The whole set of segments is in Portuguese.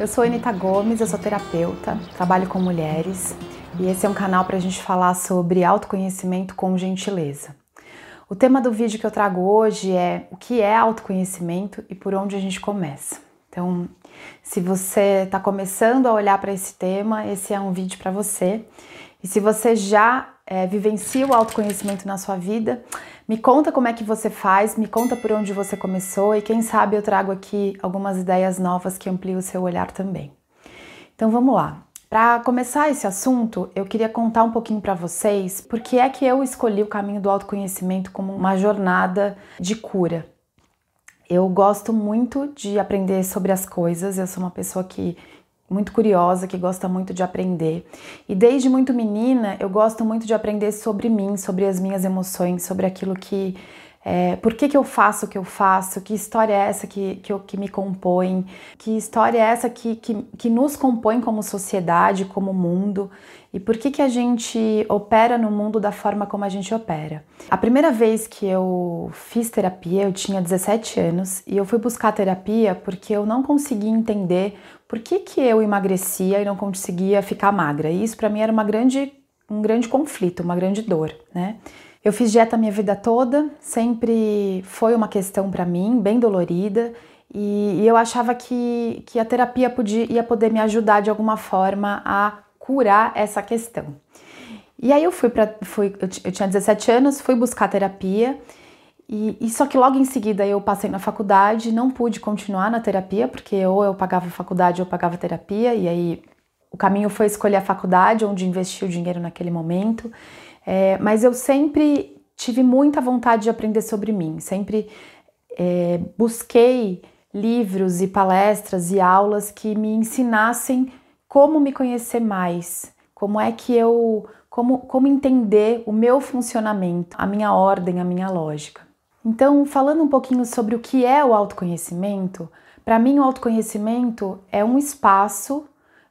Eu sou Anita Gomes, eu sou terapeuta, trabalho com mulheres e esse é um canal para a gente falar sobre autoconhecimento com gentileza. O tema do vídeo que eu trago hoje é o que é autoconhecimento e por onde a gente começa. Então, se você está começando a olhar para esse tema, esse é um vídeo para você. E se você já é, vivencia o autoconhecimento na sua vida, me conta como é que você faz, me conta por onde você começou e quem sabe eu trago aqui algumas ideias novas que ampliam o seu olhar também. Então vamos lá. Para começar esse assunto, eu queria contar um pouquinho para vocês por que é que eu escolhi o caminho do autoconhecimento como uma jornada de cura. Eu gosto muito de aprender sobre as coisas, eu sou uma pessoa que muito curiosa, que gosta muito de aprender. E desde muito menina, eu gosto muito de aprender sobre mim, sobre as minhas emoções, sobre aquilo que. É, por que, que eu faço o que eu faço? Que história é essa que, que, que me compõe? Que história é essa que, que, que nos compõe como sociedade, como mundo? E por que, que a gente opera no mundo da forma como a gente opera? A primeira vez que eu fiz terapia, eu tinha 17 anos e eu fui buscar terapia porque eu não conseguia entender por que, que eu emagrecia e não conseguia ficar magra? E isso para mim era uma grande, um grande conflito, uma grande dor, né? Eu fiz dieta a minha vida toda, sempre foi uma questão para mim, bem dolorida, e, e, eu achava que, que a terapia podia, ia poder me ajudar de alguma forma a curar essa questão. E aí eu fui para. Fui, eu, tinha 17 anos, fui buscar terapia e, e, só que logo em seguida eu passei na faculdade, não pude continuar na terapia, porque ou eu pagava faculdade ou eu pagava terapia, e aí o caminho foi escolher a faculdade, onde investi o dinheiro naquele momento. É, mas eu sempre tive muita vontade de aprender sobre mim, sempre é, busquei livros e palestras e aulas que me ensinassem como me conhecer mais, como é que eu, como, como entender o meu funcionamento, a minha ordem, a minha lógica. Então, falando um pouquinho sobre o que é o autoconhecimento, para mim o autoconhecimento é um espaço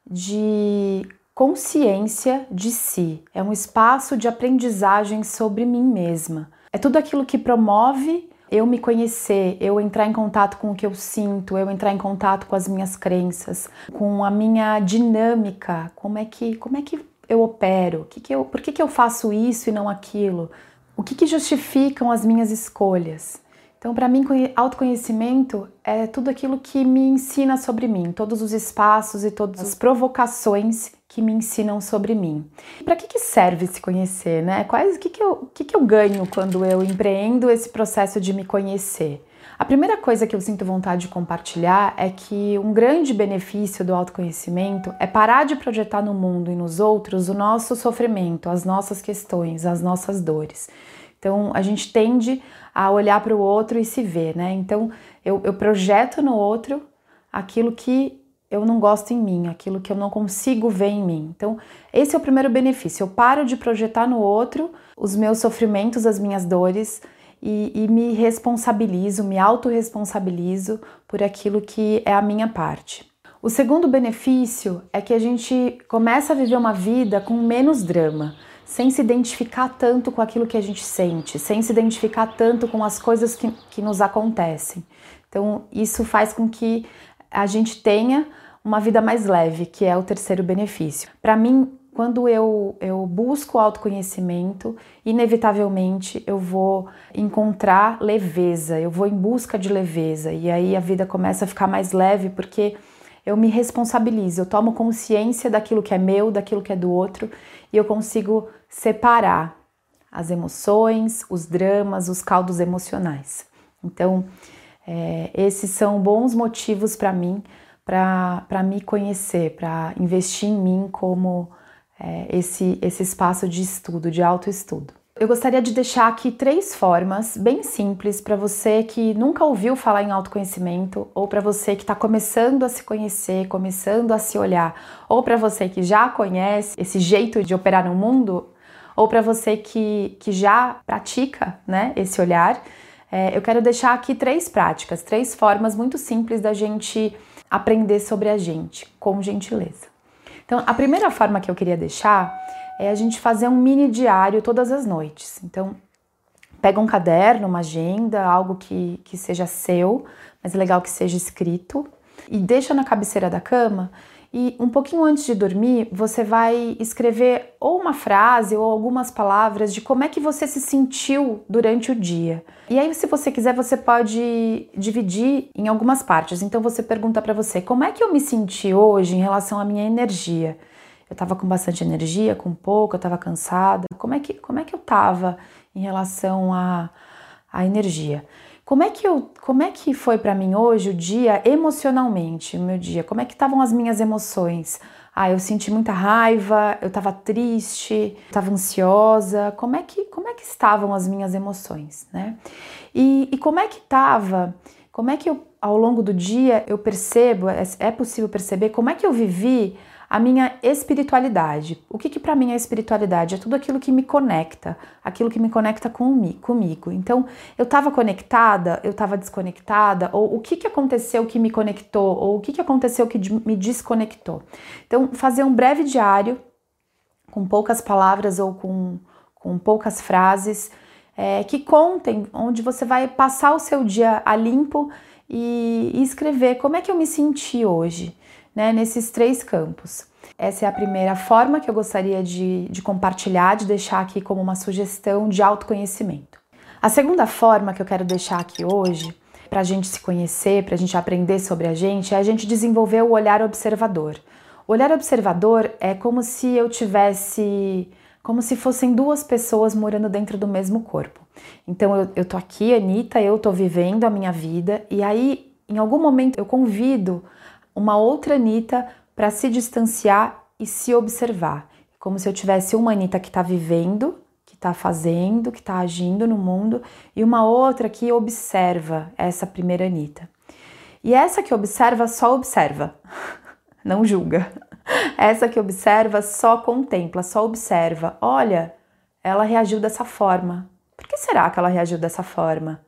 de consciência de si, é um espaço de aprendizagem sobre mim mesma. É tudo aquilo que promove eu me conhecer, eu entrar em contato com o que eu sinto, eu entrar em contato com as minhas crenças, com a minha dinâmica, como é que, como é que eu opero, que que eu, por que, que eu faço isso e não aquilo, o que, que justificam as minhas escolhas? Então, para mim, autoconhecimento é tudo aquilo que me ensina sobre mim, todos os espaços e todas as provocações que me ensinam sobre mim. Para que, que serve se conhecer, né? Quais, o que, que, eu, que, que eu ganho quando eu empreendo esse processo de me conhecer? A primeira coisa que eu sinto vontade de compartilhar é que um grande benefício do autoconhecimento é parar de projetar no mundo e nos outros o nosso sofrimento, as nossas questões, as nossas dores. Então a gente tende a olhar para o outro e se ver, né? Então eu, eu projeto no outro aquilo que eu não gosto em mim, aquilo que eu não consigo ver em mim. Então, esse é o primeiro benefício. Eu paro de projetar no outro os meus sofrimentos, as minhas dores, e, e me responsabilizo, me autorresponsabilizo por aquilo que é a minha parte. O segundo benefício é que a gente começa a viver uma vida com menos drama, sem se identificar tanto com aquilo que a gente sente, sem se identificar tanto com as coisas que, que nos acontecem. Então, isso faz com que a gente tenha uma vida mais leve, que é o terceiro benefício. Para mim, quando eu, eu busco autoconhecimento, inevitavelmente eu vou encontrar leveza, eu vou em busca de leveza, e aí a vida começa a ficar mais leve porque eu me responsabilizo, eu tomo consciência daquilo que é meu, daquilo que é do outro, e eu consigo separar as emoções, os dramas, os caldos emocionais. Então, é, esses são bons motivos para mim, para me conhecer, para investir em mim como é, esse, esse espaço de estudo, de autoestudo. Eu gostaria de deixar aqui três formas bem simples para você que nunca ouviu falar em autoconhecimento, ou para você que está começando a se conhecer, começando a se olhar, ou para você que já conhece esse jeito de operar no mundo, ou para você que, que já pratica né, esse olhar. É, eu quero deixar aqui três práticas, três formas muito simples da gente aprender sobre a gente, com gentileza. Então, a primeira forma que eu queria deixar é a gente fazer um mini diário todas as noites. Então, pega um caderno, uma agenda, algo que, que seja seu, mas é legal que seja escrito. e deixa na cabeceira da cama e um pouquinho antes de dormir, você vai escrever ou uma frase ou algumas palavras de como é que você se sentiu durante o dia. E aí, se você quiser, você pode dividir em algumas partes. Então, você pergunta para você: como é que eu me senti hoje em relação à minha energia? Eu estava com bastante energia, com pouco, eu estava cansada. Como é que, como é que eu estava em relação à, à energia? Como é que eu, como é que foi para mim hoje o dia emocionalmente, o meu dia? Como é que estavam as minhas emoções? Ah, eu senti muita raiva, eu estava triste, estava ansiosa. Como é que como é que estavam as minhas emoções, né? E, e como é que estava? Como é que eu, ao longo do dia eu percebo? É, é possível perceber como é que eu vivi a minha espiritualidade. O que, que para mim é espiritualidade? É tudo aquilo que me conecta, aquilo que me conecta com, comigo. Então, eu estava conectada, eu estava desconectada, ou o que, que aconteceu que me conectou, ou o que, que aconteceu que me desconectou. Então, fazer um breve diário, com poucas palavras ou com, com poucas frases, é, que contem, onde você vai passar o seu dia a limpo e, e escrever como é que eu me senti hoje né, nesses três campos. Essa é a primeira forma que eu gostaria de, de compartilhar, de deixar aqui como uma sugestão de autoconhecimento. A segunda forma que eu quero deixar aqui hoje, para a gente se conhecer, para a gente aprender sobre a gente, é a gente desenvolver o olhar observador. O olhar observador é como se eu tivesse, como se fossem duas pessoas morando dentro do mesmo corpo. Então eu, eu tô aqui, Anitta, eu tô vivendo a minha vida, e aí em algum momento eu convido uma outra Anitta para se distanciar e se observar. Como se eu tivesse uma Anitta que está vivendo, que está fazendo, que está agindo no mundo, e uma outra que observa essa primeira Anitta. E essa que observa só observa, não julga. Essa que observa só contempla, só observa. Olha, ela reagiu dessa forma. Por que será que ela reagiu dessa forma?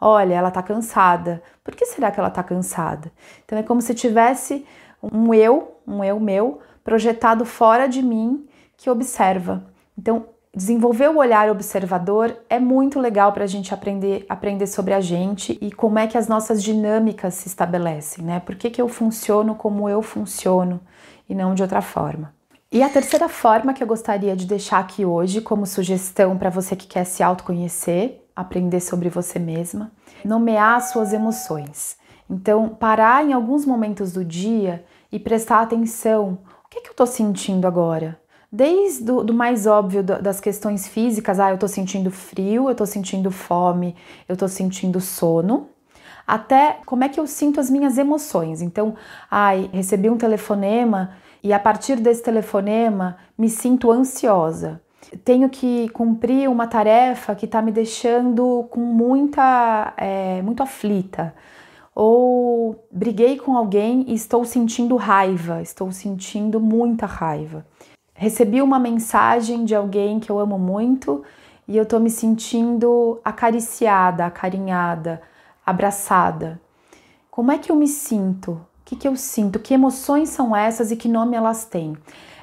Olha, ela tá cansada. Por que será que ela tá cansada? Então é como se tivesse um eu, um eu meu, projetado fora de mim que observa. Então, desenvolver o olhar observador é muito legal para a gente aprender, aprender sobre a gente e como é que as nossas dinâmicas se estabelecem, né? Por que, que eu funciono como eu funciono e não de outra forma. E a terceira forma que eu gostaria de deixar aqui hoje como sugestão para você que quer se autoconhecer aprender sobre você mesma, nomear suas emoções. Então, parar em alguns momentos do dia e prestar atenção. O que, é que eu estou sentindo agora? Desde o do mais óbvio das questões físicas, ah, eu estou sentindo frio, eu estou sentindo fome, eu estou sentindo sono, até como é que eu sinto as minhas emoções. Então, ai, recebi um telefonema e a partir desse telefonema me sinto ansiosa tenho que cumprir uma tarefa que está me deixando com muita, é, muito aflita, ou briguei com alguém e estou sentindo raiva, estou sentindo muita raiva. Recebi uma mensagem de alguém que eu amo muito e eu estou me sentindo acariciada, acarinhada, abraçada. Como é que eu me sinto? O que, que eu sinto? Que emoções são essas e que nome elas têm?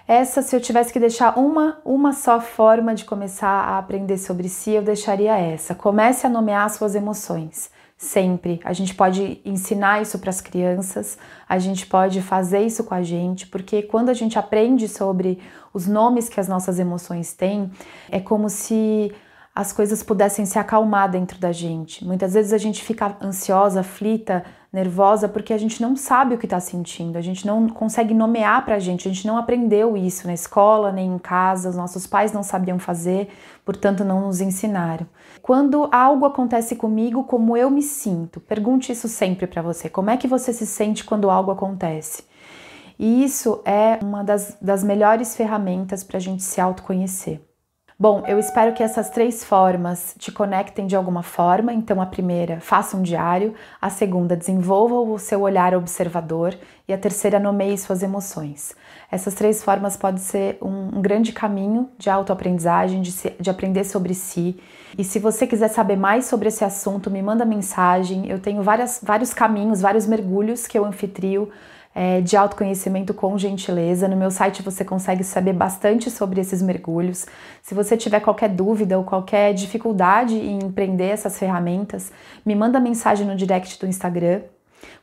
Essa, se eu tivesse que deixar uma, uma só forma de começar a aprender sobre si, eu deixaria essa. Comece a nomear suas emoções. Sempre. A gente pode ensinar isso para as crianças, a gente pode fazer isso com a gente, porque quando a gente aprende sobre os nomes que as nossas emoções têm, é como se as coisas pudessem se acalmar dentro da gente. Muitas vezes a gente fica ansiosa, aflita, nervosa porque a gente não sabe o que está sentindo, a gente não consegue nomear para a gente, a gente não aprendeu isso na escola nem em casa, os nossos pais não sabiam fazer, portanto não nos ensinaram. Quando algo acontece comigo, como eu me sinto? Pergunte isso sempre para você. Como é que você se sente quando algo acontece? E isso é uma das, das melhores ferramentas para a gente se autoconhecer. Bom, eu espero que essas três formas te conectem de alguma forma. Então, a primeira, faça um diário. A segunda, desenvolva o seu olhar observador. E a terceira, nomeie suas emoções. Essas três formas podem ser um, um grande caminho de autoaprendizagem, de, se, de aprender sobre si. E se você quiser saber mais sobre esse assunto, me manda mensagem. Eu tenho várias, vários caminhos, vários mergulhos que eu anfitrio é, de autoconhecimento com gentileza. No meu site você consegue saber bastante sobre esses mergulhos. Se você tiver qualquer dúvida ou qualquer dificuldade em empreender essas ferramentas, me manda mensagem no direct do Instagram.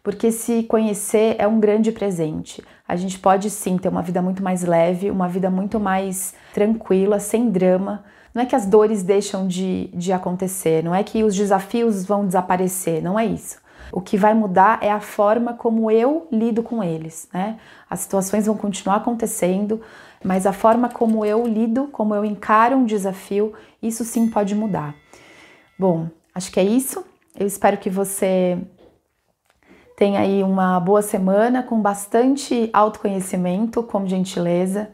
porque se conhecer é um grande presente. A gente pode sim ter uma vida muito mais leve, uma vida muito mais tranquila, sem drama. Não é que as dores deixam de, de acontecer, não é que os desafios vão desaparecer, não é isso. O que vai mudar é a forma como eu lido com eles, né? As situações vão continuar acontecendo, mas a forma como eu lido, como eu encaro um desafio, isso sim pode mudar. Bom, acho que é isso. Eu espero que você tenha aí uma boa semana com bastante autoconhecimento, com gentileza,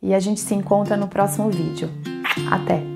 e a gente se encontra no próximo vídeo. Até!